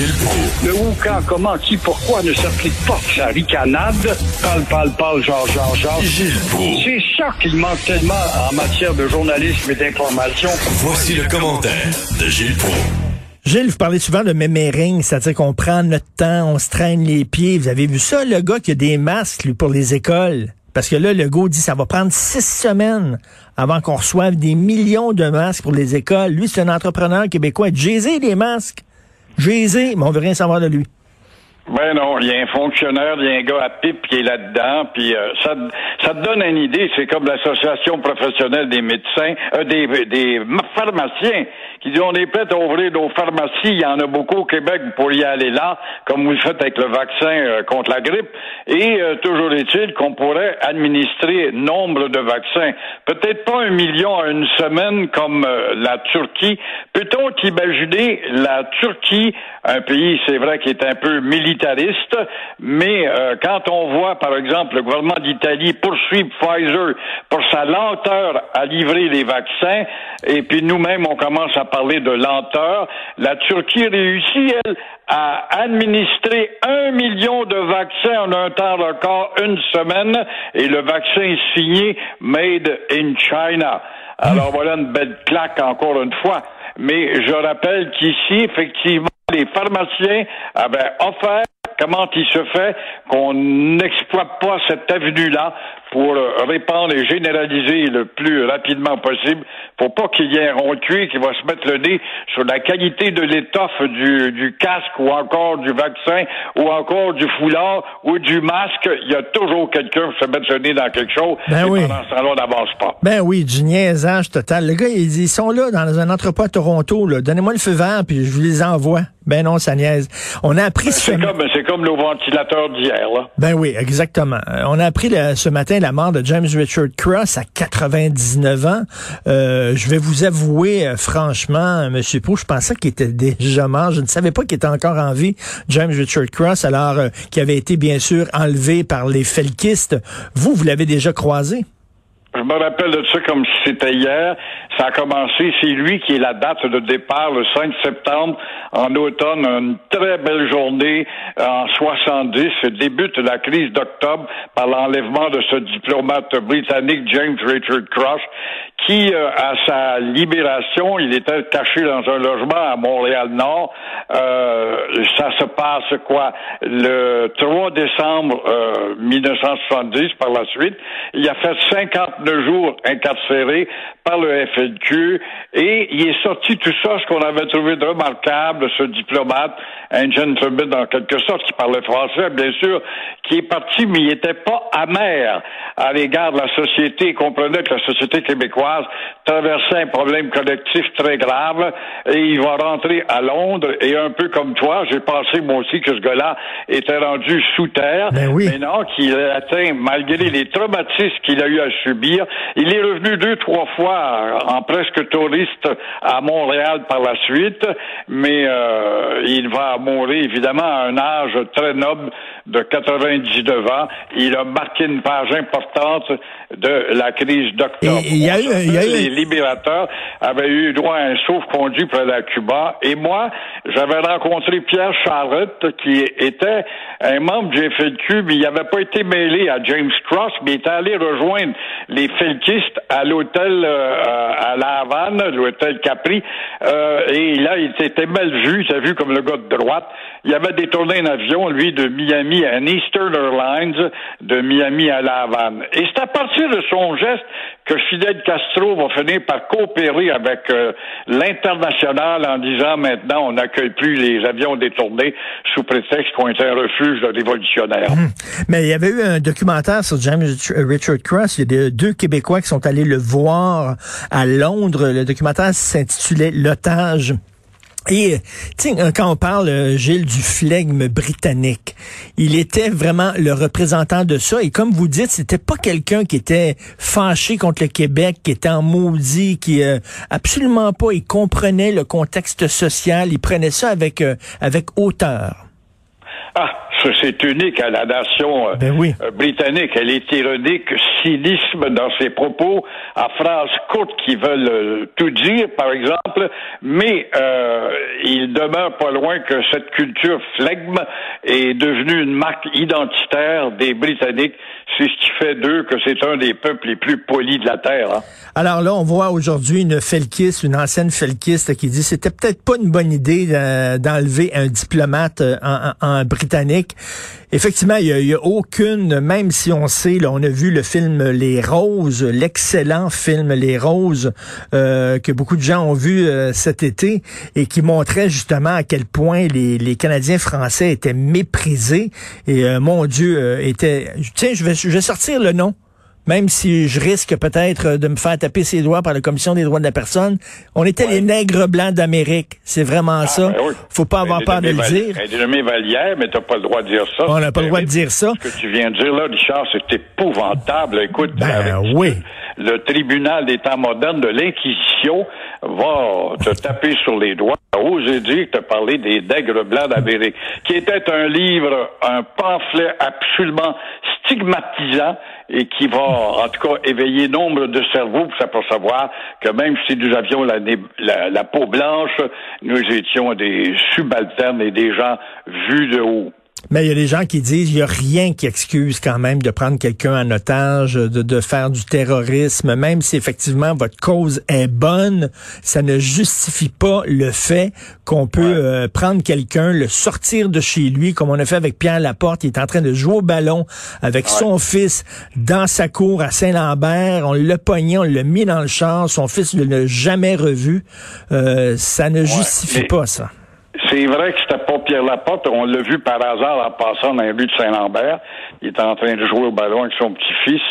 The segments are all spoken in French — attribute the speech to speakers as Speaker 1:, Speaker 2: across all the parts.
Speaker 1: Gilles Proulx.
Speaker 2: Le où, quand, comment, qui, pourquoi ne s'applique pas sa ricanade? Parle, parle, parle, genre, genre, genre.
Speaker 1: Gilles Proulx.
Speaker 2: C'est ça qu'il manque tellement en matière de journalisme et d'information.
Speaker 1: Voici le commentaire de Gilles Proulx.
Speaker 3: Gilles, vous parlez souvent de méméring, c'est-à-dire qu'on prend notre temps, on se traîne les pieds. Vous avez vu ça, le gars qui a des masques lui, pour les écoles? Parce que là, le gars dit ça va prendre six semaines avant qu'on reçoive des millions de masques pour les écoles. Lui, c'est un entrepreneur québécois. J'ai des masques. J'ai mais on veut rien savoir de lui.
Speaker 4: Ben non, il y a un fonctionnaire, il y a un gars à pipe qui est là-dedans, puis euh, ça, ça te donne une idée. C'est comme l'association professionnelle des médecins, euh, des, des pharmaciens qui dit on est prêt à ouvrir nos pharmacies. Il y en a beaucoup au Québec pour y aller là, comme vous le faites avec le vaccin euh, contre la grippe. Et toujours est-il qu'on pourrait administrer nombre de vaccins. Peut-être pas un million en une semaine comme la Turquie. Peut-on imaginer la Turquie, un pays, c'est vrai, qui est un peu militaire mais euh, quand on voit, par exemple, le gouvernement d'Italie poursuivre Pfizer pour sa lenteur à livrer les vaccins, et puis nous-mêmes, on commence à parler de lenteur, la Turquie réussit, elle, à administrer un million de vaccins en un temps record, une semaine, et le vaccin est signé Made in China. Alors voilà une belle claque encore une fois. Mais je rappelle qu'ici, effectivement, les pharmaciens avaient offert comment il se fait qu'on n'exploite pas cette avenue-là pour répandre et généraliser le plus rapidement possible pour pas qu'il y ait un rond qui va se mettre le nez sur la qualité de l'étoffe du, du casque ou encore du vaccin ou encore du foulard ou du masque. Il y a toujours quelqu'un qui se mettre le nez dans quelque chose
Speaker 3: ben
Speaker 4: et
Speaker 3: oui.
Speaker 4: pendant ce temps-là, on n'avance pas.
Speaker 3: Ben oui, du niaisage total. Le gars, ils, sont là dans un entrepôt à Toronto. Donnez-moi le feu vert, puis je vous les envoie. Ben non, ça niaise. On a appris
Speaker 4: Ben,
Speaker 3: ce
Speaker 4: c'est comme, c'est comme nos ventilateurs d'hier, là.
Speaker 3: Ben oui, exactement. Euh, On a appris le- ce matin la mort de James Richard Cross à 99 ans. Euh, je vais vous avouer, euh, franchement, euh, Monsieur Pou, je pensais qu'il était déjà mort. Je ne savais pas qu'il était encore en vie, James Richard Cross, alors euh, qui avait été bien sûr enlevé par les felkistes. Vous, vous l'avez déjà croisé?
Speaker 4: Je me rappelle de ça comme si c'était hier. Ça a commencé, c'est lui qui est la date de départ, le 5 septembre, en automne, une très belle journée en 70, débute la crise d'octobre par l'enlèvement de ce diplomate britannique James Richard Cross, qui, euh, à sa libération, il était caché dans un logement à Montréal-Nord. Euh, ça se passe quoi? Le 3 décembre euh, 1970, par la suite. Il a fait 59 jours incarcéré par le FLQ et il est sorti tout ça, ce qu'on avait trouvé de remarquable, ce diplomate, un gentleman en quelque sorte, qui parlait français, bien sûr, qui est parti, mais il n'était pas amer à l'égard de la société. Il comprenait que la société québécoise traversait un problème collectif très grave et il va rentrer à Londres et un peu comme toi, j'ai pensé moi aussi que ce gars-là était rendu sous terre.
Speaker 3: Ben oui.
Speaker 4: Mais non, qu'il a atteint, malgré les traumatismes qu'il a eu à subir, il est revenu deux, trois fois en presque touriste à Montréal par la suite, mais euh, il va mourir évidemment à un âge très noble de 99 ans. Il a marqué une page importante de la crise d'octobre.
Speaker 3: Et il y a eu- il y a eu-
Speaker 4: Les libérateurs avaient eu droit à un sauve-conduit près de Cuba. Et moi, j'avais rencontré Pierre Charlotte, qui était un membre du FLQ, mais il n'avait pas été mêlé à James Cross, mais il était allé rejoindre les felkistes à l'hôtel euh, à La Havane, l'hôtel Capri. Euh, et là, il était mal vu, il était vu comme le gars de droite. Il avait détourné un avion, lui, de Miami Eastern Airlines, de Miami à La Havane. Et c'est à partir de son geste que Fidel Castro va finir par coopérer avec euh, l'international en disant maintenant on n'accueille plus les avions détournés sous prétexte qu'on est un refuge de révolutionnaires.
Speaker 3: Mais il y avait eu un documentaire sur James Richard Cross. Il y a deux Québécois qui sont allés le voir à Londres. Le documentaire s'intitulait L'otage. Et, tu sais, quand on parle, euh, Gilles, du flegme britannique, il était vraiment le représentant de ça. Et comme vous dites, c'était pas quelqu'un qui était fâché contre le Québec, qui était en maudit, qui euh, absolument pas, il comprenait le contexte social, il prenait ça avec, euh, avec hauteur.
Speaker 4: Ah, c'est unique à la nation euh,
Speaker 3: Ben oui.
Speaker 4: euh, britannique. Elle est ironique, cynisme dans ses propos, à phrases courtes qui veulent euh, tout dire, par exemple, mais euh, il demeure pas loin que cette culture flegme est devenue une marque identitaire des Britanniques. C'est ce qui fait d'eux que c'est un des peuples les plus polis de la Terre. Hein.
Speaker 3: Alors là, on voit aujourd'hui une felkiste, une ancienne felkiste qui dit c'était peut-être pas une bonne idée d'enlever un diplomate euh, en, britannique. Effectivement, il y, a, aucune, même si on sait, là, on a vu le film Les Roses, l'excellent film Les Roses euh, que beaucoup de gens ont vu euh, cet été et qui montrait justement à quel point les, Canadiens français étaient méprisés et mon Dieu était. Tiens, je vais, je vais sortir le nom même si je risque peut-être de me faire taper ses doigts par la Commission des droits de la personne, on était les nègres blancs d'Amérique. C'est vraiment ah, ça. Ben Faut pas avoir peur de le dire.
Speaker 4: Elle Vallière, mais t'as pas le droit de dire ça.
Speaker 3: On n'a pas le droit de dire ça.
Speaker 4: Ce que tu viens de dire là, Richard, c'est épouvantable. Écoute,
Speaker 3: ben, oui.
Speaker 4: le tribunal des temps modernes de l'Inquisition va te taper sur les doigts. Osé dire te parler des nègres blancs d'Amérique, qui était un livre, un pamphlet absolument stigmatisant et qui va, en tout cas, éveiller nombre de cerveaux pour savoir que même si nous avions la peau blanche, nous étions des subalternes et des gens vus de haut.
Speaker 3: Mais il y a des gens qui disent il y a rien qui excuse quand même de prendre quelqu'un en otage, de, de faire du terrorisme, même si effectivement votre cause est bonne, ça ne justifie pas le fait qu'on peut euh, prendre quelqu'un, le sortir de chez lui, comme on a fait avec Pierre Laporte, il est en train de jouer au ballon avec son fils dans sa cour à Saint-Lambert, on l'a pogné, on l'a mis dans le char, son fils ne l'a jamais revu. Euh, ça ne justifie pas ça.
Speaker 4: C'est vrai que c'était pas Pierre Laporte. On l'a vu par hasard en passant dans les rues de Saint-Lambert. Il était en train de jouer au ballon avec son petit-fils.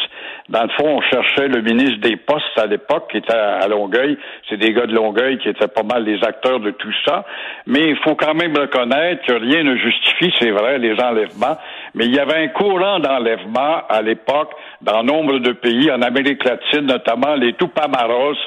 Speaker 4: Dans le fond, on cherchait le ministre des Postes à l'époque, qui était à Longueuil. C'est des gars de Longueuil qui étaient pas mal les acteurs de tout ça. Mais il faut quand même reconnaître que rien ne justifie, c'est vrai, les enlèvements. Mais il y avait un courant d'enlèvement à l'époque dans nombre de pays, en Amérique latine notamment, les Tupamaros,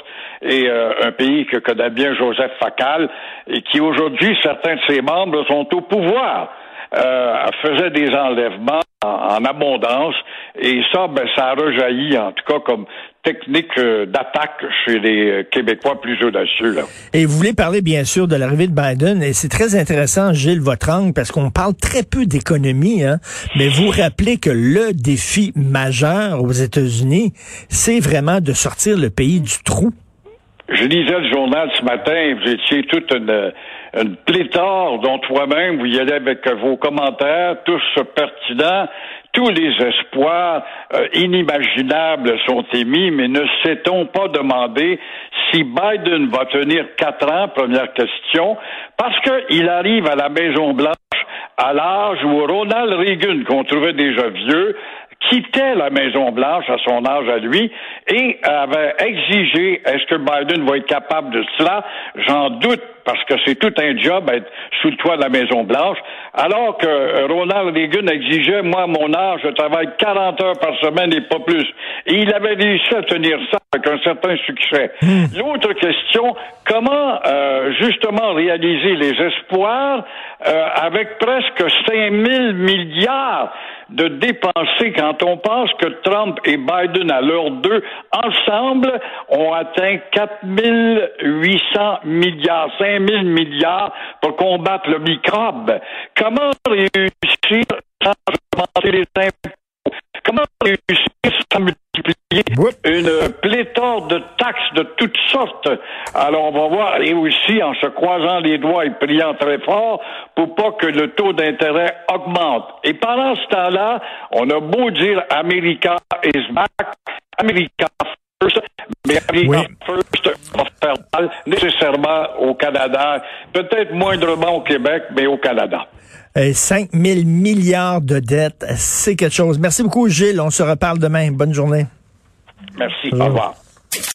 Speaker 4: et euh, un pays que connaît bien Joseph Facal, et qui aujourd'hui, certains de ses membres sont au pouvoir. Euh, faisait des enlèvements en, abondance et ça, ben, ça a rejailli en tout cas comme technique euh, d'attaque chez les euh, Québécois plus audacieux. Là.
Speaker 3: Et vous voulez parler bien sûr de l'arrivée de Biden et c'est très intéressant, Gilles, votre angle, parce qu'on parle très peu d'économie, hein, mais vous rappelez que le défi majeur aux États-Unis, c'est vraiment de sortir le pays du trou.
Speaker 4: Je lisais le journal ce matin, vous étiez toute une, une pléthore dont toi-même vous y allez avec vos commentaires, tous pertinents. Tous les espoirs euh, inimaginables sont émis, mais ne s'est-on pas demandé si Biden va tenir quatre ans, première question, parce qu'il arrive à la Maison-Blanche à l'âge où Ronald Reagan, qu'on trouvait déjà vieux, quittait la Maison-Blanche à son âge à lui et avait exigé est-ce que Biden va être capable de cela? J'en doute parce que c'est tout un job être sous le toit de la Maison-Blanche, alors que Ronald Reagan exigeait, moi, à mon âge, je travaille 40 heures par semaine et pas plus. Et il avait réussi à tenir ça avec un certain succès. Hmm. L'autre question, comment euh, justement réaliser les espoirs euh, avec presque 5 000 milliards de dépenser quand on pense que Trump et Biden, à l'heure deux, ensemble, ont atteint 4 800 milliards, 5 000 milliards pour combattre le microbe. Comment réussir sans augmenter les impôts? Comment réussir sans multiplier une de taxes de toutes sortes? Alors, on va voir, et aussi en se croisant les doigts et priant très fort pour pas que le taux d'intérêt augmente. Et pendant ce temps-là, on a beau dire America is back, America first, mais America first va faire mal nécessairement au Canada, peut-être moindrement au Québec, mais au Canada.
Speaker 3: 5 euh, 000 milliards de dettes, c'est quelque chose. Merci beaucoup, Gilles. On se reparle demain. Bonne journée.
Speaker 4: Merci. Au revoir.